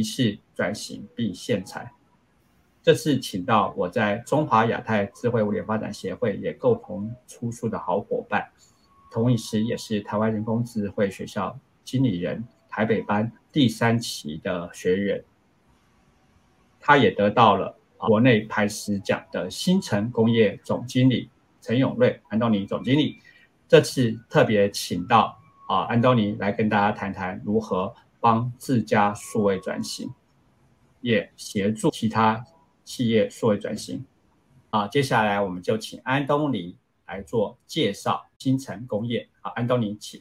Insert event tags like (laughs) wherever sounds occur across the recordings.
题是转型并现财。这次请到我在中华亚太智慧物联发展协会也共同出书的好伙伴，同时也是台湾人工智慧学校经理人台北班第三期的学员，他也得到了国内排石奖的新城工业总经理陈永瑞安东尼总经理。这次特别请到啊安东尼来跟大家谈谈如何帮自家数位转型，也协助其他。企业数位转型啊，接下来我们就请安东尼来做介绍。新城工业，好，安东尼，请。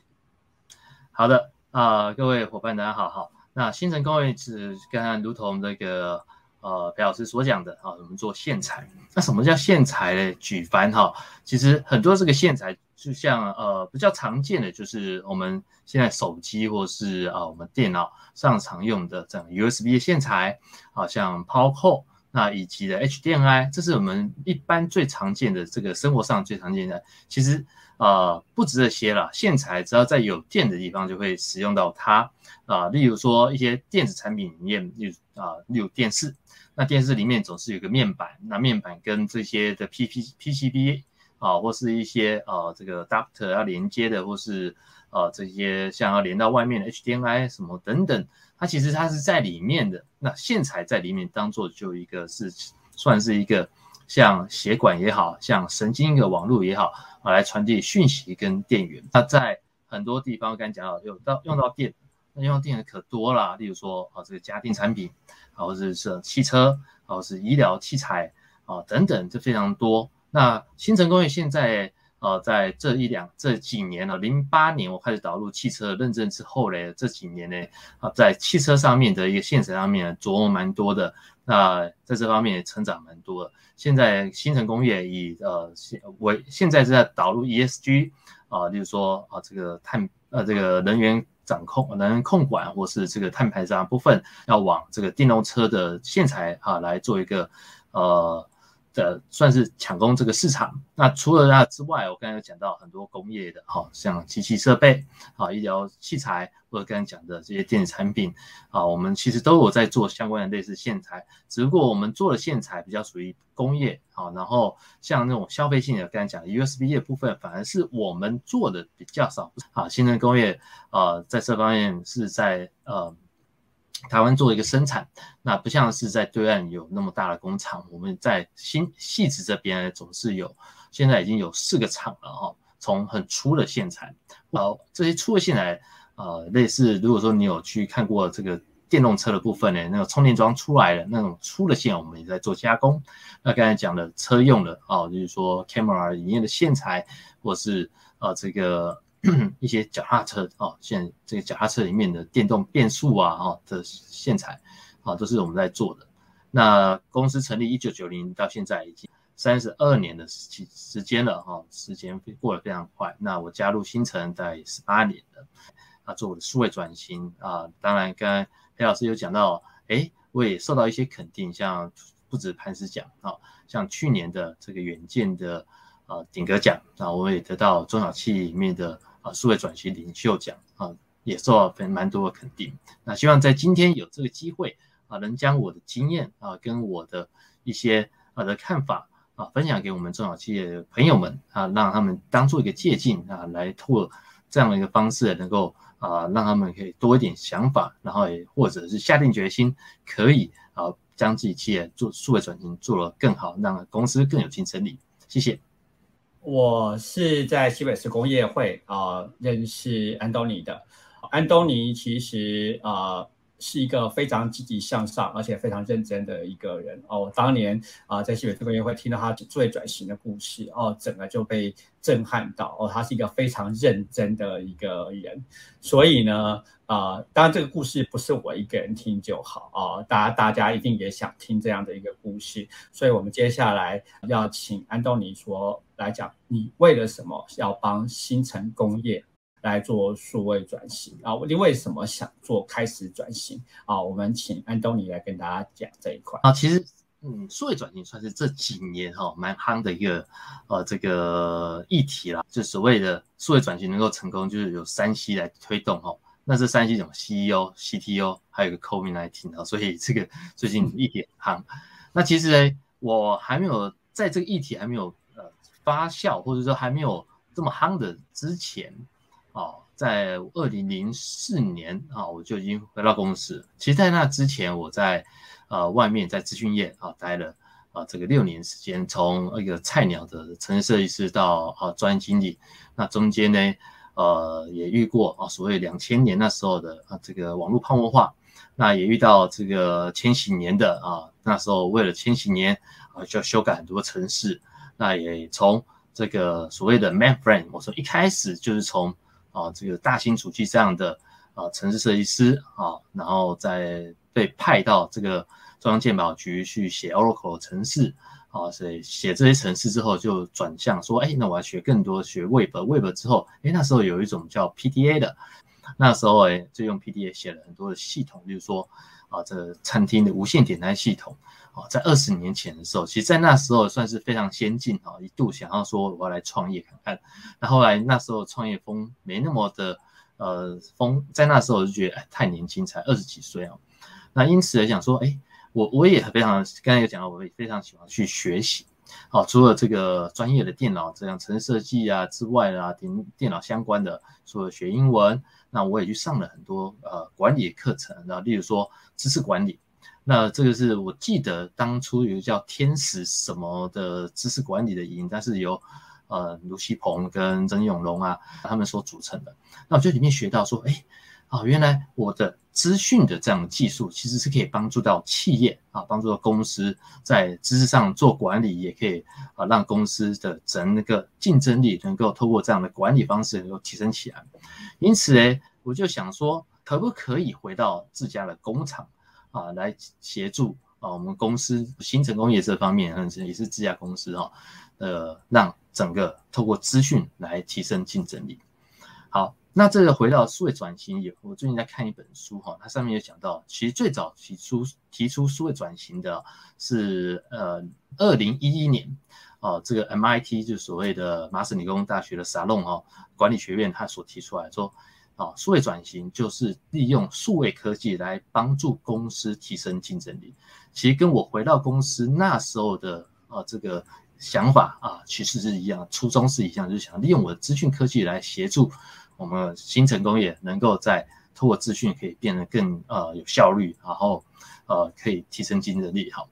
好的啊，各位伙伴，大家好，好。那新城工业是跟如同这个呃裴老师所讲的啊，我们做线材。那什么叫线材呢？举凡哈，其实很多这个线材，就像呃比较常见的，就是我们现在手机或是啊我们电脑上常用的这样 USB 的线材，好像 Power Core。那以及的 HDMI，这是我们一般最常见的这个生活上最常见的。其实呃不止这些了，线材只要在有电的地方就会使用到它啊。例如说一些电子产品里面，例如啊例如电视，那电视里面总是有个面板，那面板跟这些的 P P PCB 啊，或是一些呃这个 adapter 要连接的，或是呃这些像要连到外面的 HDMI 什么等等。它其实它是在里面的，那线材在里面当做就一个是算是一个像血管也好像神经的网络也好啊，来传递讯息跟电源。那在很多地方刚才讲到有到用到电，那用到电的可多了，例如说啊这个家电产品，然后是是汽车，然后是医疗器材啊等等，这非常多。那新城工业现在。呃，在这一两这几年呢，零八年我开始导入汽车认证之后嘞，这几年呢，啊，在汽车上面的一个线材上面琢磨蛮多的，那在这方面也成长蛮多的。现在新城工业以呃现为现在是在导入 ESG 啊，例如说啊这个碳呃这个能源掌控、能源控管或是这个碳排放部分，要往这个电动车的线材啊来做一个呃。的算是抢攻这个市场。那除了那之外，我刚才有讲到很多工业的，哈，像机器设备，啊，医疗器材，或者刚才讲的这些电子产品，啊，我们其实都有在做相关的类似线材。只不过我们做的线材比较属于工业，啊，然后像那种消费性的，刚才讲的 USB 的部分，反而是我们做的比较少。啊，新能工业，呃，在这方面是在呃。台湾做一个生产，那不像是在对岸有那么大的工厂。我们在新细致这边总是有，现在已经有四个厂了哈。从很粗的线材，呃，这些粗的线材，呃，类似如果说你有去看过这个电动车的部分呢，那个充电桩出来的那种粗的线，我们也在做加工。那刚才讲的车用的哦，就是说 camera 里面的线材，或是呃这个。(clears throat) 一些脚踏车哦，现这个脚踏车里面的电动变速啊，哦的线材啊，都是我们在做的。那公司成立一九九零到现在已经三十二年的时时间了哈，时间过得非常快。那我加入新城在十八年了，啊，做我的数位转型啊，当然刚刚裴老师有讲到，哎，我也受到一些肯定，像不止磐石奖啊，像去年的这个远见的呃顶格奖啊，我也得到中小企业里面的。数位转型领袖奖啊，也受到非蛮多的肯定。那希望在今天有这个机会啊，能将我的经验啊，跟我的一些啊的看法啊，分享给我们中小企业的朋友们啊，让他们当做一个借鉴啊，来拓这样的一个方式，能够啊，让他们可以多一点想法，然后也或者是下定决心，可以啊，将自己企业做数位转型做得更好，让公司更有竞争力。谢谢。我是在西北市工业会啊认识安东尼的。安东尼其实啊是一个非常积极向上，而且非常认真的一个人哦。当年啊在西北市工业会听到他最转型的故事哦，整个就被震撼到哦。他是一个非常认真的一个人，所以呢。啊，当然这个故事不是我一个人听就好啊，大家大家一定也想听这样的一个故事，所以我们接下来要请安东尼说来讲，你为了什么要帮新城工业来做数位转型啊？你为什么想做开始转型啊？我们请安东尼来跟大家讲这一块啊。其实，嗯，数位转型算是这几年哈蛮夯的一个呃这个议题啦，就所谓的数位转型能够成功，就是有山西来推动哈。那这三系统 CEO、CTO 还有个 COVID-19 啊，所以这个最近议题很夯。那其实呢，我还没有在这个议题还没有呃发酵，或者说还没有这么夯的之前，哦，在二零零四年啊，我就已经回到公司。其实，在那之前，我在呃外面在资讯业啊待了啊这个六年时间，从一个菜鸟的城市设计师到啊专业经理，那中间呢。呃，也遇过啊，所谓两千年那时候的啊，这个网络泡沫化，那也遇到这个千禧年的啊，那时候为了千禧年啊，就要修改很多城市，那也从这个所谓的 mainframe，我说一开始就是从啊这个大型主机这样的啊城市设计师啊，然后再被派到这个中央鉴宝局去写 Oracle 城市。啊，所以写这些城市之后，就转向说，哎，那我要学更多，学 Web，Web 之后，哎，那时候有一种叫 PDA 的，那时候哎，就用 PDA 写了很多的系统，比如说啊，这餐厅的无线点单系统，在二十年前的时候，其实在那时候算是非常先进啊，一度想要说我要来创业看看，那后来那时候创业风没那么的呃风，在那时候我就觉得哎，太年轻，才二十几岁啊，那因此来讲说，哎。我我也非常刚才有讲到，我也非常喜欢去学习。好，除了这个专业的电脑这样城市设计啊之外啊，电电脑相关的，除了学英文，那我也去上了很多呃管理课程，然后例如说知识管理。那这个是我记得当初有叫天使什么的知识管理的营，但是由呃卢锡鹏跟曾永龙啊他们所组成的。那我就里面学到说，哎。啊，原来我的资讯的这样的技术其实是可以帮助到企业啊，帮助到公司在知识上做管理，也可以啊让公司的整个竞争力能够透过这样的管理方式能够提升起来。因此呢，我就想说，可不可以回到自家的工厂啊，来协助啊我们公司新城工业这方面，也是自家公司哈，呃，让整个透过资讯来提升竞争力。好。那这个回到数位转型也，我最近在看一本书哈，它上面有讲到，其实最早提出提出数位转型的是呃二零一一年哦，这个 MIT 就所谓的麻省理工大学的沙龙哦管理学院，他所提出来说，啊数位转型就是利用数位科技来帮助公司提升竞争力。其实跟我回到公司那时候的啊这个想法啊，其实是一样，初衷是一样，就是想利用我的资讯科技来协助。我们新城工业能够在透过资讯可以变得更呃有效率，然后呃可以提升竞争力。好，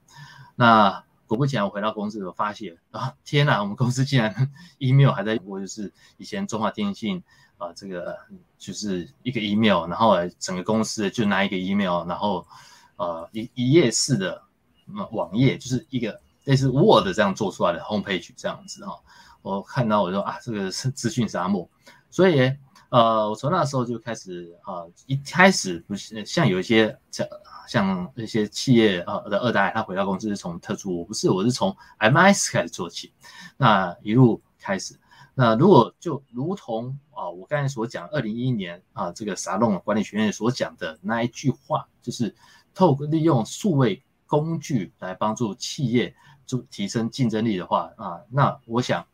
那果不其然，我回到公司我发现啊，天哪，我们公司竟然 (laughs) email 还在播，就是以前中华电信啊，这个就是一个 email，然后整个公司就拿一个 email，然后呃一一页式的网页，就是一个类似 Word 这样做出来的 homepage 这样子哈。我看到我说啊，这个是资讯沙漠，所以。呃，我从那时候就开始啊，一开始不是像有一些像像那些企业啊的二代，他回到公司是从特殊，我不是，我是从 MS 开始做起，那一路开始。那如果就如同啊，我刚才所讲，二零一一年啊，这个沙龙管理学院所讲的那一句话，就是透过利用数位工具来帮助企业就提升竞争力的话啊，那我想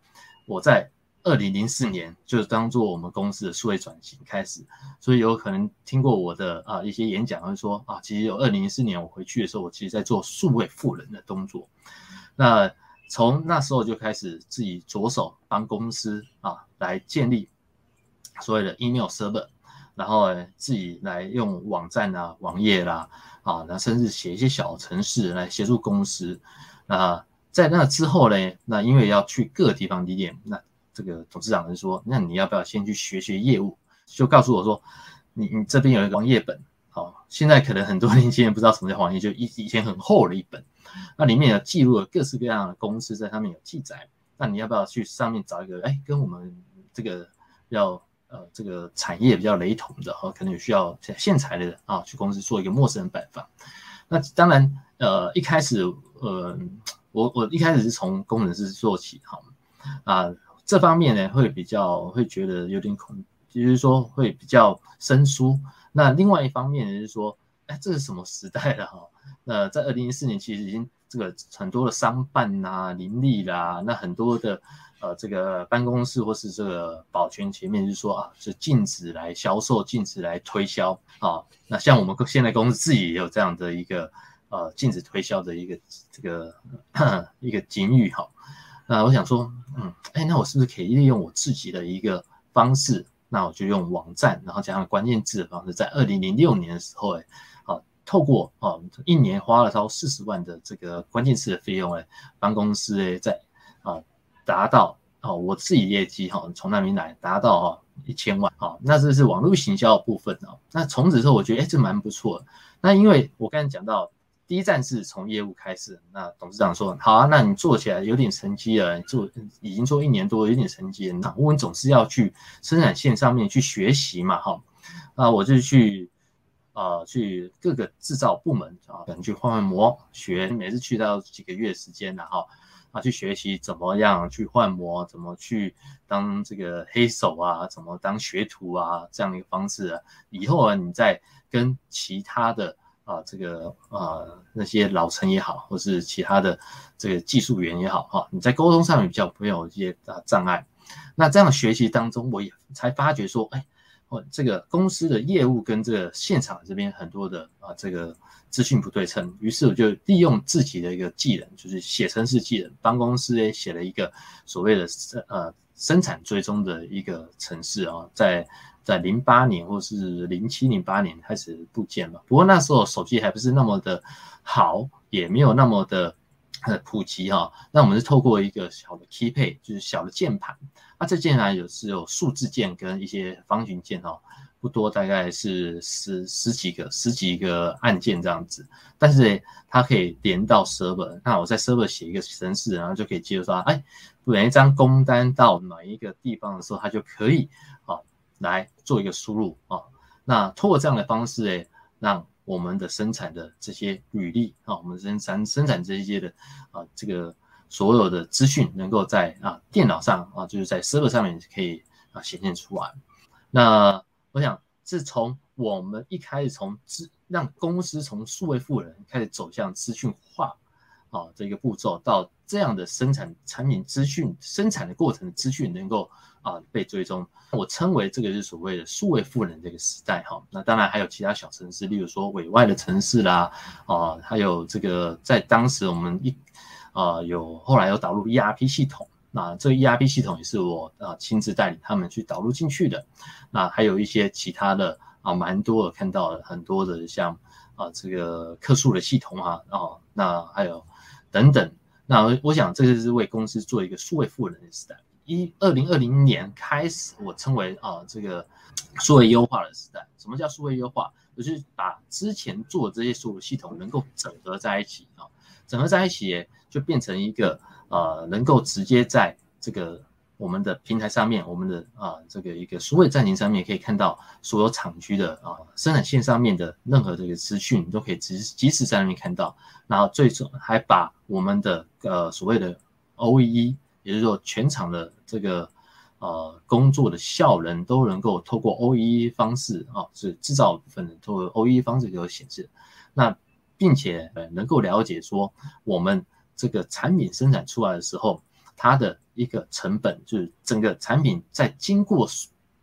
我在。二零零四年就是当做我们公司的数位转型开始，所以有可能听过我的啊一些演讲，会说啊，其实有二零零四年我回去的时候，我其实在做数位富人的动作。那从那时候就开始自己着手帮公司啊来建立所谓的 email server，然后自己来用网站啊、网页啦啊，那甚至写一些小程式来协助公司。那在那之后呢，那因为要去各地方地点，那这个董事长就说：“那你要不要先去学学业务？”就告诉我说：“你你这边有一个网页本，好，现在可能很多年轻人不知道什么叫网页，就以以前很厚的一本，那里面有记录了各式各样的公司在上面有记载。那你要不要去上面找一个？哎，跟我们这个要呃这个产业比较雷同的，哈，可能有需要线材的人啊，去公司做一个陌生人拜访。那当然，呃，一开始，呃，我我一开始是从工程师做起，哈，啊。”这方面呢，会比较会觉得有点恐，就是说会比较生疏。那另外一方面就是说，哎，这是什么时代了哈？(laughs) 那在二零一四年，其实已经这个很多的商办呐、林立啦，那很多的呃这个办公室或是这个保全前面就是说啊，是禁止来销售、禁止来推销啊。那像我们现在公司自己也有这样的一个呃禁止推销的一个这个 (coughs) 一个警语哈。那我想说，嗯，哎，那我是不是可以利用我自己的一个方式？那我就用网站，然后加上关键字的方式，在二零零六年的时候，哎，透过啊一年花了超四十万的这个关键词的费用，哎，帮公司哎在啊达到哦我自己业绩哈从那边来达到哈一千万，好，那这是网络行销的部分哦。那从此之后，我觉得哎这蛮不错。那因为我刚才讲到。第一站是从业务开始，那董事长说好啊，那你做起来有点成绩了，做已经做一年多，有点成绩了，那我们总是要去生产线上面去学习嘛，哈，啊，我就去啊去各个制造部门啊，可能去换换模学，每次去到几个月时间然后啊去学习怎么样去换模，怎么去当这个黑手啊，怎么当学徒啊这样的一个方式啊，以后啊你再跟其他的。啊，这个啊，那些老陈也好，或是其他的这个技术员也好，哈，你在沟通上面比较没有一些啊障碍。那这样学习当中，我也才发觉说，哎，我这个公司的业务跟这个现场这边很多的啊，这个资讯不对称。于是我就利用自己的一个技能，就是写程式技能，帮公司诶写了一个所谓的呃生产追踪的一个程式啊，在。在零八年或是零七零八年开始部件嘛，不过那时候手机还不是那么的好，也没有那么的普及哈。那我们是透过一个小的 Key 配就是小的键盘。那这键盘有是有数字键跟一些方形键哦，不多，大概是十十几个十几个按键这样子。但是它可以连到 server，那我在 server 写一个程式，然后就可以接收到，哎，每一张工单到哪一个地方的时候，它就可以啊。来做一个输入啊，那通过这样的方式诶，让我们的生产的这些履历啊，我们生产生产这一些的啊，这个所有的资讯能够在啊电脑上啊，就是在 server 上面可以啊显现出来。那我想，自从我们一开始从资让公司从数位富人开始走向资讯化啊这个步骤，到这样的生产产品资讯生产的过程的资讯能够。啊，被追踪，我称为这个是所谓的数位富人这个时代哈。那当然还有其他小城市，例如说委外的城市啦，啊，还有这个在当时我们一啊有后来有导入 ERP 系统，那这个 ERP 系统也是我啊亲自带领他们去导入进去的。那还有一些其他的啊，蛮多的看到很多的像啊这个客诉的系统啊，哦，那还有等等。那我想这个是为公司做一个数位富人的时代。一二零二零年开始，我称为啊这个数位优化的时代。什么叫数位优化？就是把之前做的这些所有系统能够整合在一起啊，整合在一起就变成一个呃能够直接在这个我们的平台上面，我们的啊这个一个数位站亭上面可以看到所有厂区的啊生产线上面的任何这个资讯，都可以即即时在那边看到。然后最终还把我们的呃所谓的 OEE。也就是说，全场的这个呃工作的效能都能够透过 OEE 方式啊，是制造部分的透过 OEE 方式给我显示。那并且呃能够了解说，我们这个产品生产出来的时候，它的一个成本，就是整个产品在经过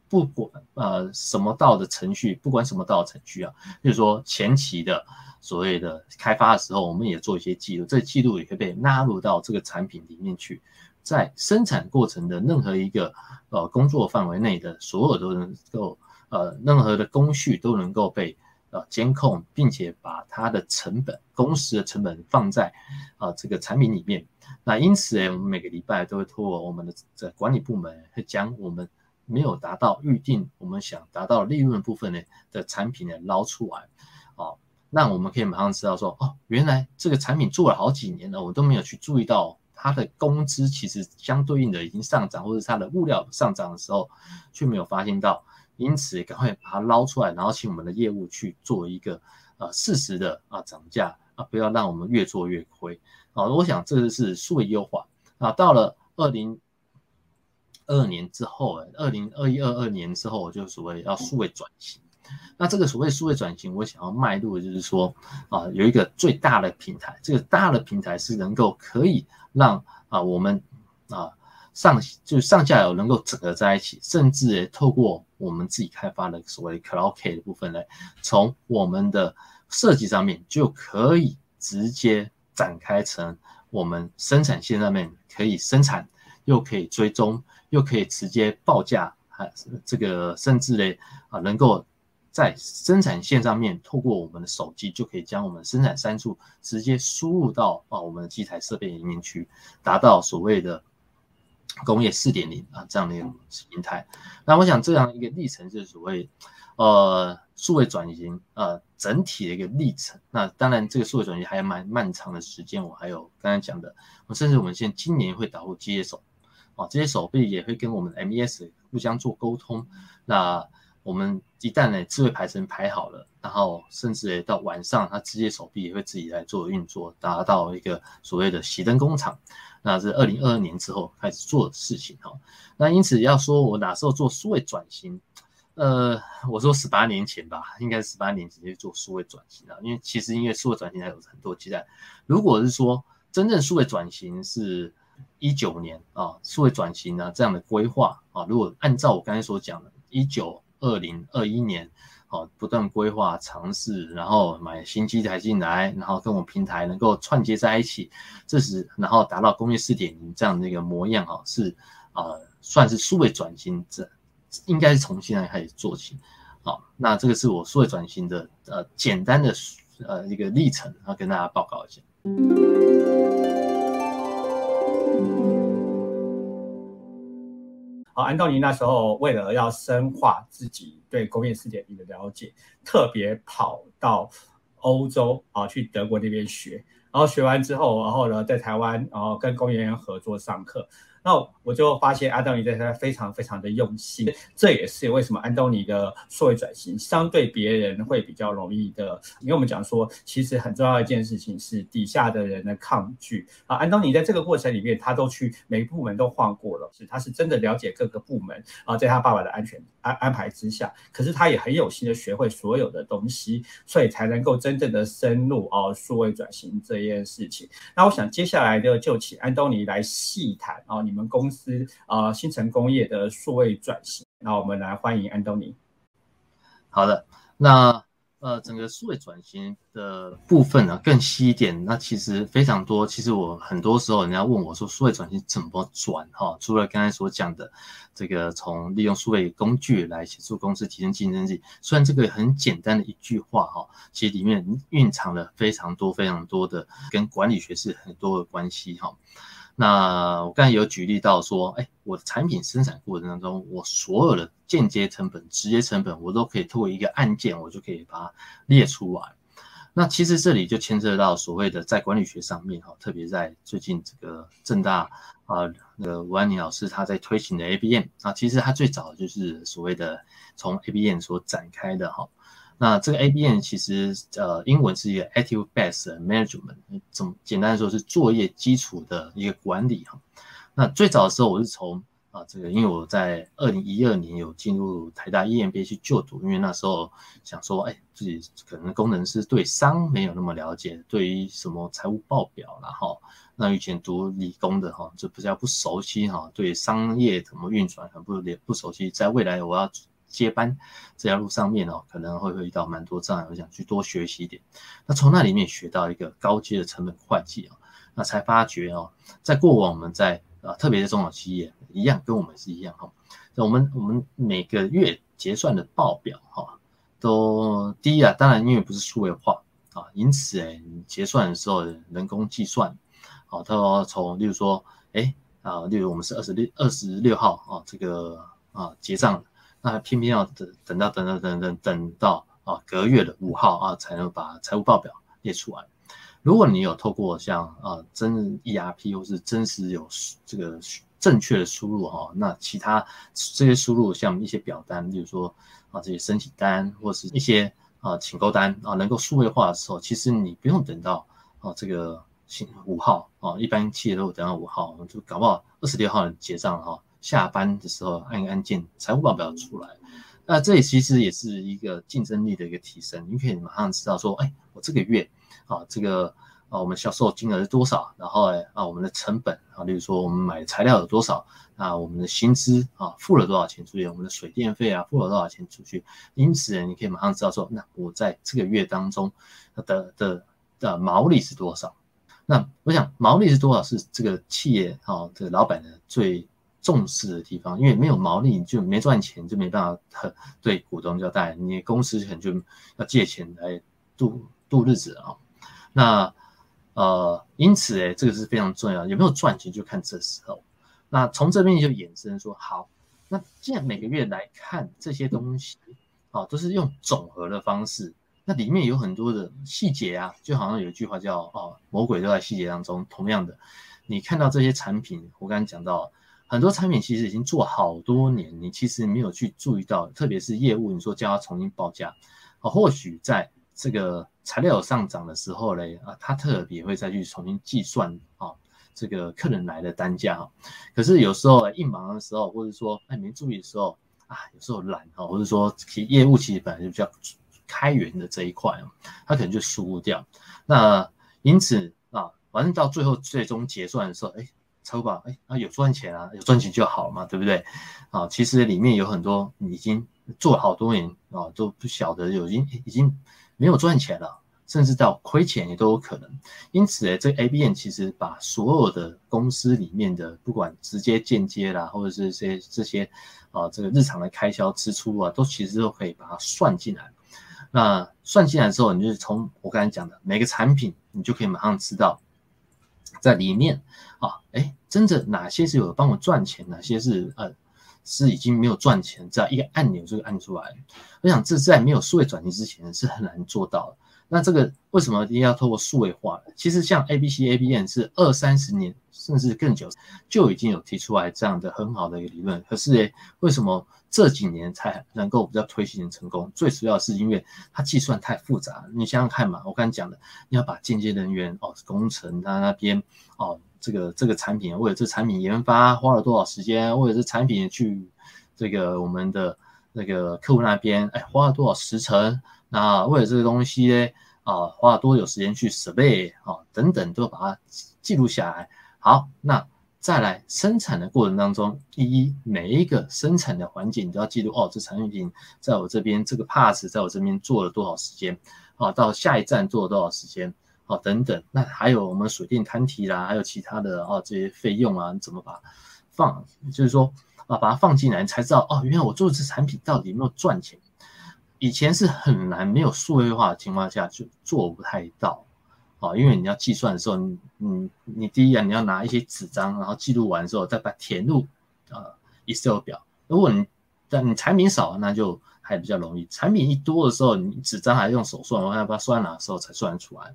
不管呃什么道的程序，不管什么道的程序啊，就是说前期的所谓的开发的时候，我们也做一些记录，这记录也会被纳入到这个产品里面去。在生产过程的任何一个呃工作范围内的所有都能够呃任何的工序都能够被呃监控，并且把它的成本工时的成本放在啊这个产品里面。那因此呢，我们每个礼拜都会透过我们的这管理部门，会将我们没有达到预定我们想达到利润部分呢的产品呢捞出来，哦，那我们可以马上知道说，哦，原来这个产品做了好几年了，我都没有去注意到。它的工资其实相对应的已经上涨，或者它的物料上涨的时候，却没有发现到，因此赶快把它捞出来，然后请我们的业务去做一个呃适时的啊涨价啊，不要让我们越做越亏啊。我想这个是数位优化啊。到了二零二年之后，二零二一二二年之后，我就所谓要数位转型。那这个所谓数位转型，我想要迈入的就是说啊，有一个最大的平台，这个大的平台是能够可以让啊我们啊上就上下游能够整合在一起，甚至透过我们自己开发的所谓 Cloud K 的部分呢，从我们的设计上面就可以直接展开成我们生产线上面可以生产，又可以追踪，又可以直接报价，还这个甚至呢啊能够。在生产线上面，透过我们的手机就可以将我们生产参数直接输入到啊我们的机台设备里面去，达到所谓的工业四点零啊这样的一个形态。那我想这样一个历程就是所谓呃数位转型呃整体的一个历程。那当然这个数位转型还有蛮漫长的时间。我还有刚才讲的，我甚至我们现在今年会导入机械手啊，这些手臂也会跟我们的 MES 互相做沟通。那我们一旦呢智慧排程排好了，然后甚至到晚上，它机械手臂也会自己来做运作，达到一个所谓的熄灯工厂。那是二零二二年之后开始做的事情哈。那因此要说我哪时候做数位转型，呃，我说十八年前吧，应该是十八年前就做数位转型了。因为其实因为数位转型还有很多期待。如果是说真正数位转型是一九年啊，数位转型呢这样的规划啊，如果按照我刚才所讲的，一九。二零二一年，哦，不断规划尝试，然后买新机台进来，然后跟我们平台能够串接在一起，这是然后达到工业四点零这样的一个模样，哦，是啊，算是数位转型，这应该是从现在开始做起，好，那这个是我数位转型的呃简单的呃一个历程，要跟大家报告一下。安东尼那时候为了要深化自己对工业四点零的了解，特别跑到欧洲啊，去德国那边学，然后学完之后，然后呢，在台湾，然后跟工业园合作上课。那我就发现安东尼在他非常非常的用心，这也是为什么安东尼的数位转型相对别人会比较容易的。因为我们讲说，其实很重要一件事情是底下的人的抗拒啊。安东尼在这个过程里面，他都去每个部门都换过了，是他是真的了解各个部门啊，在他爸爸的安全安安排之下，可是他也很有心的学会所有的东西，所以才能够真正的深入哦数位转型这件事情。那我想接下来的就请安东尼来细谈啊。你们公司啊，新城工业的数位转型，那我们来欢迎安东尼。好的，那呃，整个数位转型的部分呢，更细一点，那其实非常多。其实我很多时候人家问我说，数位转型怎么转？哈，除了刚才所讲的这个，从利用数位工具来协助公司提升竞争力，虽然这个很简单的一句话哈，其实里面蕴藏了非常多非常多的跟管理学是很多的关系哈。那我刚才有举例到说，哎，我的产品生产过程当中，我所有的间接成本、直接成本，我都可以透过一个按键，我就可以把它列出来。那其实这里就牵涉到所谓的在管理学上面哈，特别在最近这个正大啊，那个吴安妮老师他在推行的 ABM 啊，其实他最早就是所谓的从 ABM 所展开的哈。那这个 ABM 其实呃，英文是一个 Active Base Management，怎么简单的说是作业基础的一个管理哈。那最早的时候我是从啊这个，因为我在二零一二年有进入台大 EMBA 去就读，因为那时候想说，哎，自己可能工程师对商没有那么了解，对于什么财务报表然后那以前读理工的哈，就比较不熟悉哈，对商业怎么运转很不也不熟悉，在未来我要。接班这条路上面哦，可能会遇到蛮多障碍，我想去多学习一点。那从那里面学到一个高阶的成本会计啊，那才发觉哦，在过往我们在啊，特别是中小企业一样，跟我们是一样哈。我们我们每个月结算的报表哈，都第一啊，当然因为不是数位化啊，因此哎，结算的时候人工计算，好，它从例如说哎啊，例如我们是二十六二十六号啊，这个啊结账。那偏偏要等等到等等等等等到啊隔月的五号啊才能把财务报表列出来。如果你有透过像啊真 ERP 或是真实有这个正确的输入哈，那其他这些输入像一些表单，例如说啊这些申请单或是一些啊请购单啊能够数位化的时候，其实你不用等到啊这个五号啊，一般企业都等到五号，我们就搞不好二十六号结账哈。下班的时候按一按键，财务报表出来，那这里其实也是一个竞争力的一个提升，你可以马上知道说，哎，我这个月啊，这个啊，我们销售金额是多少，然后啊，我们的成本啊，例如说我们买材料有多少，啊，我们的薪资啊，付了多少钱出去，我们的水电费啊，付了多少钱出去，因此你可以马上知道说，那我在这个月当中的的的毛利是多少。那我想毛利是多少是这个企业啊，这个老板的最重视的地方，因为没有毛利你就没赚钱，就没办法对股东交代，你公司可能就要借钱来度度日子啊。那呃，因此哎，这个是非常重要，有没有赚钱就看这时候。那从这边就衍生说，好，那既然每个月来看这些东西啊，都是用总和的方式。那里面有很多的细节啊，就好像有一句话叫“哦，魔鬼都在细节当中”。同样的，你看到这些产品，我刚刚讲到很多产品其实已经做好多年，你其实没有去注意到，特别是业务，你说叫他重新报价啊，或许在这个材料上涨的时候嘞啊，他特别会再去重新计算啊，这个客人来的单价哈。可是有时候一忙的时候，或者说哎没注意的时候啊，有时候懒哈，或者说其业务其实本来就比较。开源的这一块啊，他可能就输入掉。那因此啊，反正到最后最终结算的时候，哎，超把哎啊有赚钱啊，有赚钱就好嘛，对不对？啊，其实里面有很多已经做好多年啊，都不晓得有已经已经没有赚钱了，甚至到亏钱也都有可能。因此呢，这 A B N 其实把所有的公司里面的不管直接间接啦，或者是这些这些啊这个日常的开销支出啊，都其实都可以把它算进来。那算进来之后，你就是从我刚才讲的每个产品，你就可以马上知道，在里面啊，哎，真的哪些是有帮我赚钱，哪些是呃是已经没有赚钱，这样一个按钮就按出来。我想这在没有数位转型之前是很难做到的。那这个为什么一定要透过数位化？其实像 A B C A B N 是二三十年甚至更久就已经有提出来这样的很好的一个理论，可是诶，为什么这几年才能够比较推行成功？最主要是因为它计算太复杂。你想想看嘛，我刚才讲的，你要把间接人员哦，工程他那边哦，这个这个产品为了这产品研发花了多少时间，为了这产品去这个我们的那个客户那边哎花了多少时程。那为了这个东西呢，啊，花了多久时间去设备啊，等等，都把它记录下来。好，那再来生产的过程当中，第一，每一个生产的环节你都要记录哦，这产品在我这边，这个 pass，在我这边做了多少时间，啊，到下一站做了多少时间，啊，等等。那还有我们水电摊提啦，还有其他的哦，这些费用啊，怎么把放，就是说啊，把它放进来，才知道哦，原来我做这产品到底有没有赚钱。以前是很难，没有数位化的情况下就做不太到，啊，因为你要计算的时候，你你你第一啊，你要拿一些纸张，然后记录完之后再把填入呃 Excel 表。如果你但你产品少，那就还比较容易；产品一多的时候，你纸张还用手算，我要把它算哪时候才算出来，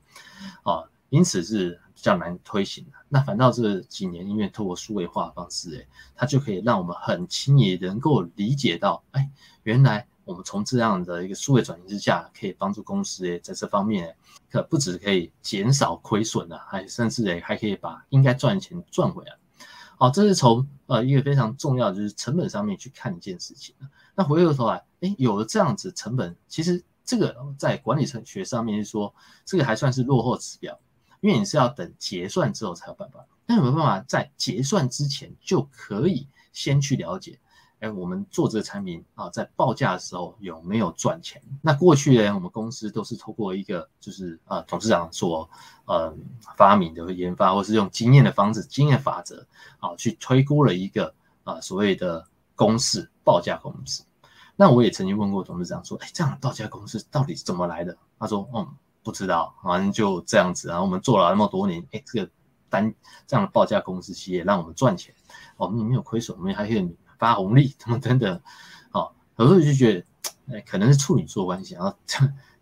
啊，因此是比较难推行的。那反倒是几年，因为透过数位化的方式，哎，它就可以让我们很轻易能够理解到，哎，原来。我们从这样的一个数位转型之下，可以帮助公司诶，在这方面可不止可以减少亏损啊，还甚至诶还可以把应该赚的钱赚回来。好，这是从呃一个非常重要就是成本上面去看一件事情。那回过头来，诶，有了这样子成本，其实这个在管理层学上面是说，这个还算是落后指标，因为你是要等结算之后才有办法。那有没有办法在结算之前就可以先去了解？我们做这个产品啊，在报价的时候有没有赚钱？那过去呢，我们公司都是通过一个就是啊，董事长所呃发明的研发，或是用经验的方式、经验法则啊，去推估了一个啊所谓的公式报价公式。那我也曾经问过董事长说，哎，这样的报价公式到底是怎么来的？他说，嗯，不知道，反正就这样子。然后我们做了那么多年，哎，这个单这样的报价公式企业让我们赚钱，我们也没有亏损，我们还可以。发红利等等等，好，有时候就觉得，哎，可能是处女座关系，然后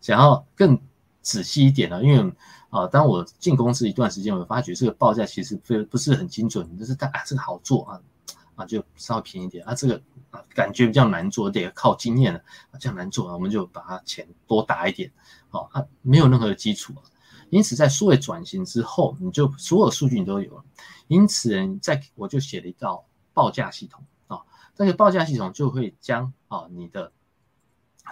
想要更仔细一点呢，因为啊，当我进公司一段时间，我发觉这个报价其实不不是很精准，就是但啊，这个好做啊，啊，就稍微便宜点啊，这个啊，感觉比较难做，得靠经验了啊，这样难做啊，我们就把它钱多打一点，好啊，没有任何的基础啊，因此在数位转型之后，你就所有数据你都有了，因此，在我就写了一道报价系统。这个报价系统就会将啊你的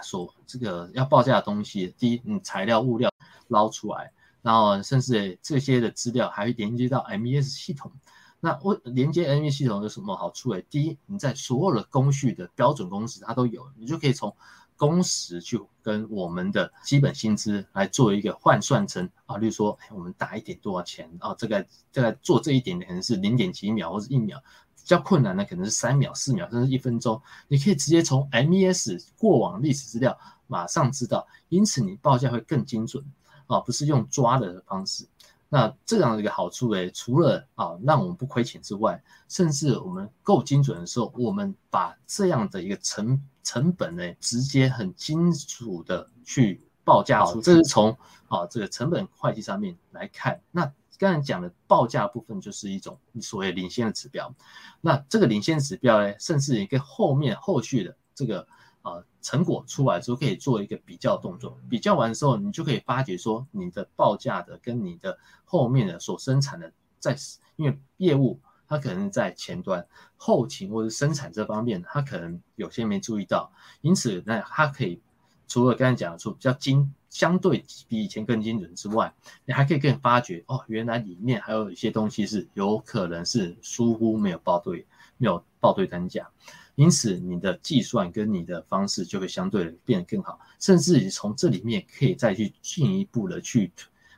所这个要报价的东西，第一，你材料物料捞出来，然后甚至这些的资料还会连接到 MES 系统。那我连接 MES 系统有什么好处？诶，第一，你在所有的工序的标准工时它都有，你就可以从工时去跟我们的基本薪资来做一个换算成啊，例如说我们打一点多少钱啊？这个这个做这一点可能是零点几秒或者一秒。比较困难的可能是三秒、四秒，甚至一分钟，你可以直接从 MES 过往历史资料马上知道，因此你报价会更精准啊，不是用抓的方式。那这样的一个好处诶，除了啊让我们不亏钱之外，甚至我们够精准的时候，我们把这样的一个成成本呢，直接很清楚的去报价出，这是从啊这个成本会计上面来看，那。刚才讲的报价部分就是一种所谓领先的指标，那这个领先指标呢，甚至你跟后面后续的这个呃成果出来之后，可以做一个比较动作。比较完的时候，你就可以发觉说，你的报价的跟你的后面的所生产的，在因为业务它可能在前端、后勤或者生产这方面，它可能有些没注意到，因此那它可以除了刚才讲的说比较精。相对比以前更精准之外，你还可以更发觉哦，原来里面还有一些东西是有可能是疏忽没有报对，没有报对单价，因此你的计算跟你的方式就会相对变得更好，甚至于从这里面可以再去进一步的去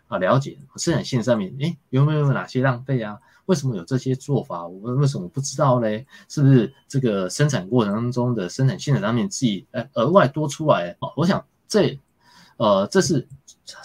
啊了解生产线上面，哎有没有哪些浪费啊？为什么有这些做法？我们为什么不知道嘞？是不是这个生产过程当中的生产线上面自己哎额外多出来？哦，我想这。呃，这是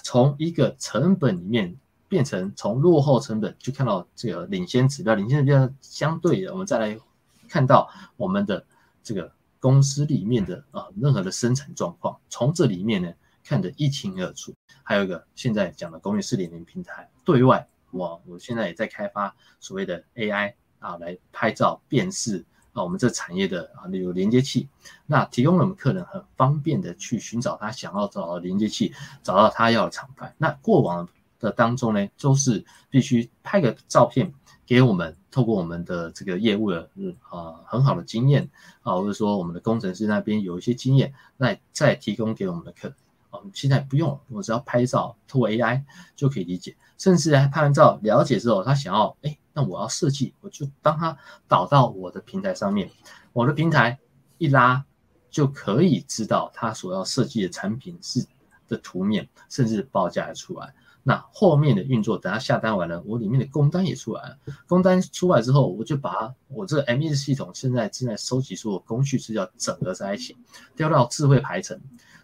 从一个成本里面变成从落后成本，去看到这个领先指标，领先指标相对的，我们再来看到我们的这个公司里面的啊任何的生产状况，从这里面呢看得一清二楚。还有一个现在讲的工业四点零平台，对外我我现在也在开发所谓的 AI 啊来拍照辨识。我们这产业的啊，例如连接器，那提供了我们客人很方便的去寻找他想要找的连接器，找到他要的厂牌。那过往的当中呢，都是必须拍个照片给我们，透过我们的这个业务的啊很好的经验啊，或者说我们的工程师那边有一些经验，那再提供给我们的客人。啊，现在不用，我只要拍照，透过 AI 就可以理解，甚至还拍完照了解之后，他想要哎。那我要设计，我就当它导到我的平台上面，我的平台一拉就可以知道他所要设计的产品是的图面，甚至报价出来。那后面的运作，等他下单完了，我里面的工单也出来了。工单出来之后，我就把我这个 MES 系统现在正在收集所有工序资料整合在一起，调到智慧排程。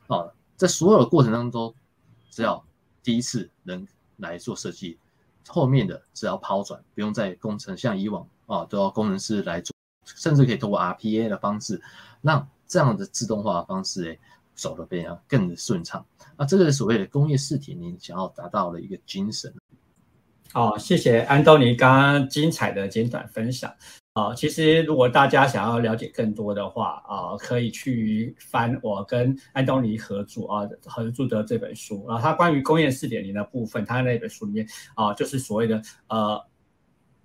啊，在所有的过程当中，只要第一次能来做设计。后面的只要抛转，不用再工程像以往啊，都要工程师来做，甚至可以通过 RPA 的方式，让这样的自动化方式诶走得非常更顺畅。那这个是所谓的工业四点零想要达到的一个精神。哦，谢谢安东尼刚刚精彩的简短分享。啊，其实如果大家想要了解更多的话，啊，可以去翻我跟安东尼合作啊合作的这本书啊，他关于工业四点零的部分，他那本书里面啊，就是所谓的呃，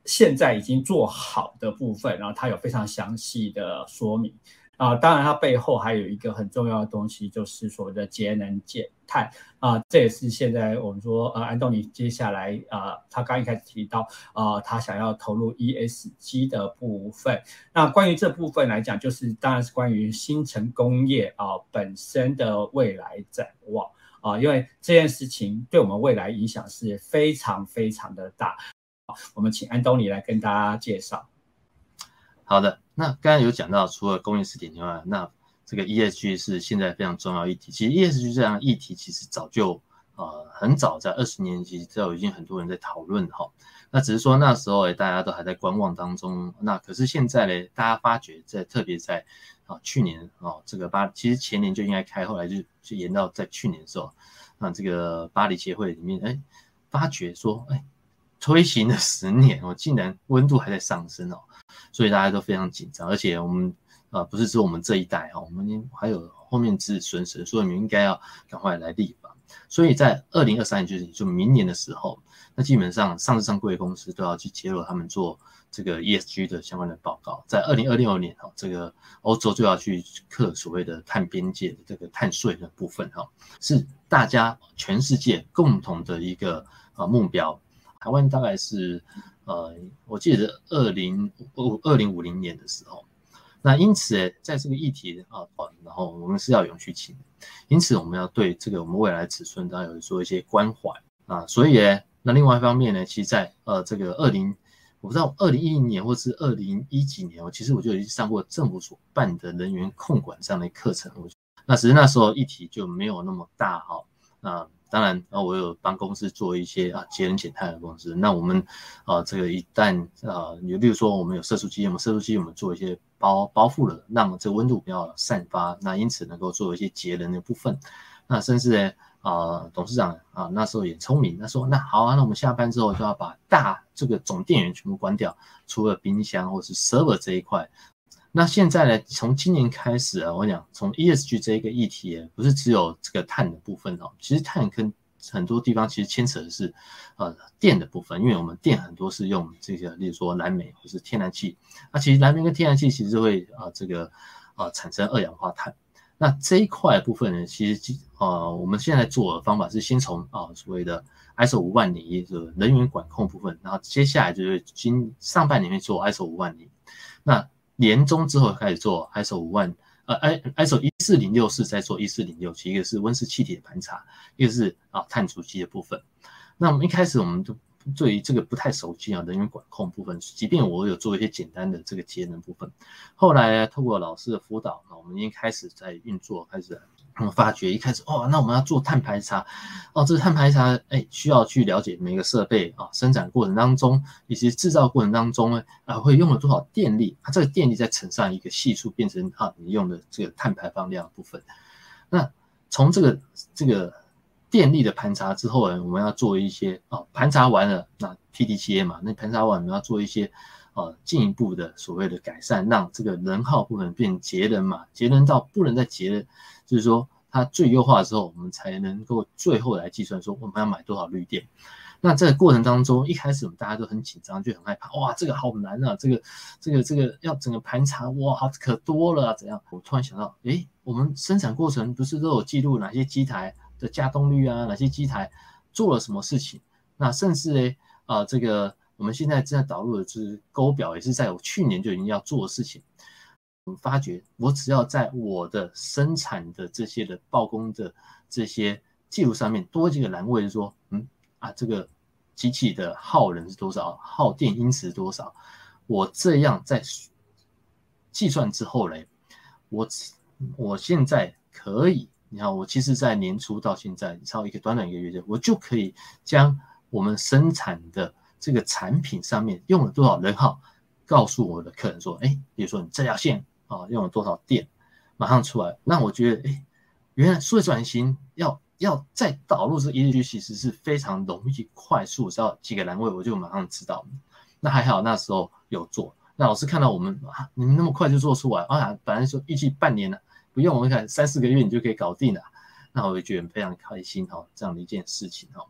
现在已经做好的部分，然后他有非常详细的说明。啊，当然，它背后还有一个很重要的东西，就是所谓的节能减碳啊，这也是现在我们说，呃，安东尼接下来啊，他刚一开始提到啊，他想要投入 ESG 的部分。那关于这部分来讲，就是当然是关于新城工业啊本身的未来展望啊，因为这件事情对我们未来影响是非常非常的大。我们请安东尼来跟大家介绍。好的。那刚才有讲到，除了工业四点零外，那这个 ESG 是现在非常重要议题。其实 ESG 这样议题，其实早就呃很早在二十年级就已经很多人在讨论哈。那只是说那时候大家都还在观望当中。那可是现在呢，大家发觉在特别在啊去年啊这个巴，其实前年就应该开，后来就就延到在去年的时候，那这个巴黎协会里面哎发觉说哎推行了十年哦，竟然温度还在上升哦。所以大家都非常紧张，而且我们呃不是说我们这一代哈，我们还有后面子孙孙，所以你们应该要赶快来立法。所以在二零二三年就是就明年的时候，那基本上上市上柜公司都要去揭露他们做这个 ESG 的相关的报告。在二零二六年哈，这个欧洲就要去课所谓的碳边界的这个碳税的部分哈，是大家全世界共同的一个呃目标。台湾大概是呃，我记得二零五二零五零年的时候。那因此，在这个议题啊，然后我们是要永续期，因此我们要对这个我们未来尺寸当然有做一些关怀啊。所以呢，那另外一方面呢，其实在呃这个二零，我不知道二零一零年或是二零一几年，我其实我就已经上过政府所办的人员控管这样的课程。我那只是那时候议题就没有那么大哈。那当然啊，我有帮公司做一些啊节能减碳的公司。那我们啊这个一旦啊，你比如说我们有色素机，我们色素机我们做一些。包包覆了，让这个温度不要散发，那因此能够做一些节能的部分。那甚至呢，啊，董事长啊，那时候也聪明，他说：“那好啊，那我们下班之后就要把大这个总电源全部关掉，除了冰箱或是 server 这一块。”那现在呢，从今年开始啊，我讲从 ESG 这一个议题，不是只有这个碳的部分哦，其实碳跟很多地方其实牵扯的是，呃，电的部分，因为我们电很多是用这些，例如说燃煤或是天然气。那其实燃煤跟天然气其实会啊，这个啊产生二氧化碳。那这一块部分呢，其实啊，我们现在做的方法是先从啊所谓的 ISO 五万零的能源管控部分，然后接下来就是今上半年会做 ISO 五万零，那年终之后开始做 ISO 五万。呃，I ISO 一四零六四在做一四零六七，一个是温室气体的盘查，一个是啊碳足迹的部分。那我们一开始我们就对于这个不太熟悉啊，人员管控部分，即便我有做一些简单的这个节能部分，后来透过老师的辅导，那我们已经开始在运作，开始。我发觉一开始哦，那我们要做碳排查，哦，这个碳排查，哎，需要去了解每个设备啊，生产过程当中以及制造过程当中呢，啊，会用了多少电力？啊，这个电力再乘上一个系数，变成啊，你用的这个碳排放量部分。那从这个这个电力的盘查之后呢，我们要做一些啊，盘查完了，那 PDCA 嘛，那盘查完我们要做一些啊，进一步的所谓的改善，让这个能耗部分变节能嘛，节能到不能再节能。就是说，它最优化之后，我们才能够最后来计算说我们要买多少绿电。那这个过程当中，一开始我们大家都很紧张，就很害怕，哇，这个好难啊，这个、这个、这个要整个盘查，哇，可多了啊，怎样？我突然想到，诶，我们生产过程不是都有记录哪些机台的加动率啊，哪些机台做了什么事情？那甚至呢，啊，这个我们现在正在导入的就是勾表，也是在我去年就已经要做的事情。发觉，我只要在我的生产的这些的报工的这些记录上面多几个栏位，说，嗯啊，这个机器的耗能是多少，耗电因子多少，我这样在计算之后嘞，我我现在可以，你看，我其实在年初到现在，超一个短短一个月，我就可以将我们生产的这个产品上面用了多少能耗，告诉我的客人说，哎，比如说你这条线。啊，用了多少电，马上出来。那我觉得，哎，原来数字转型要要再导入这一日，其实是非常容易、快速，只要几个栏位我就马上知道。那还好，那时候有做。那老师看到我们啊，你们那么快就做出来啊，本来说预计半年了，不用，我们看三四个月你就可以搞定了。那我就觉得非常开心哈，这样的一件事情哈，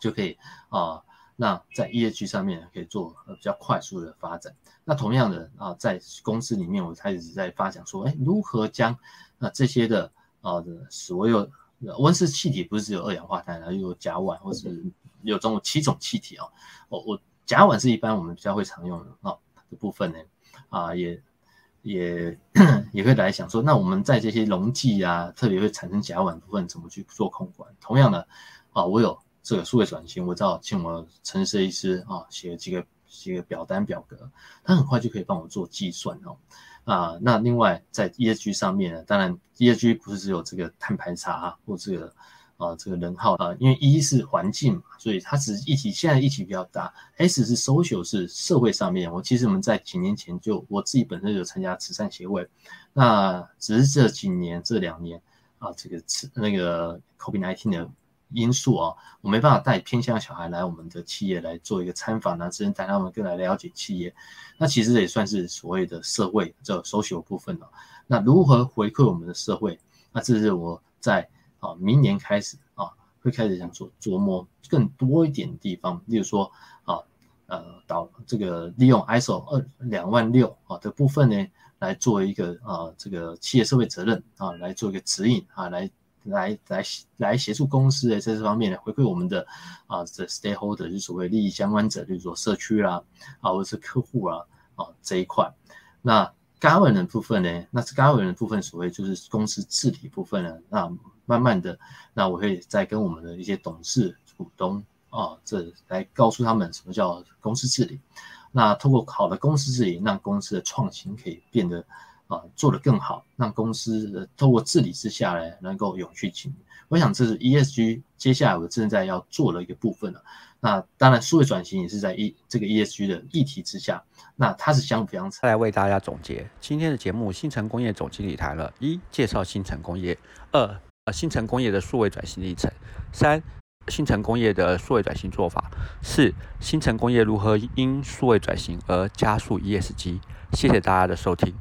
就可以啊。那在 ESG 上面可以做呃比较快速的发展。那同样的啊，在公司里面我开始在发想说，哎，如何将那这些的啊的所有温室气体不是只有二氧化碳，然后有甲烷或是有这种七种气体啊。我我甲烷是一般我们比较会常用的啊的部分呢啊也也也会来想说，那我们在这些溶剂啊，特别会产生甲烷部分怎么去做控管？同样的啊，我有。这个数位转型，我知道请我陈设计师啊写几个几个表单表格，他很快就可以帮我做计算哦。啊，那另外在 ESG 上面呢，当然 ESG 不是只有这个碳排查或这个啊这个能耗啊，因为一是环境嘛，所以它只是一起现在一起比较大。S 是 social 是社会上面，我其实我们在几年前就我自己本身有参加慈善协会，那只是这几年这两年啊这个慈那个 COVID-19 的。因素啊，我没办法带偏向小孩来我们的企业来做一个参访呢，只能带他们更来了解企业。那其实也算是所谓的社会这 social 部分了。那如何回馈我们的社会？那这是我在啊，明年开始啊，会开始想做琢磨更多一点地方，例如说啊，呃，导这个利用 ISO 二两万六啊的部分呢，来做一个啊这个企业社会责任啊，来做一个指引啊，来来来来协助公司在这方面呢，回馈我们的啊这 stakeholder 就所谓利益相关者，就是说社区啦啊，或者是客户啊啊这一块，那。governance 部分呢，那是 governance 部分，所谓就是公司治理部分呢。那慢慢的，那我会再跟我们的一些董事、股东啊，这来告诉他们什么叫公司治理。那通过好的公司治理，让公司的创新可以变得啊做得更好，让公司透过治理之下呢，能够永续经营。我想这是 ESG 接下来我正在要做的一个部分了。那当然，数位转型也是在 E 这个 ESG 的议题之下，那它是相辅相成。来为大家总结今天的节目，新城工业总经理谈了：一、介绍新城工业；二、呃，新城工业的数位转型历程；三、新城工业的数位转型做法；四、新城工业如何因数位转型而加速 ESG。谢谢大家的收听。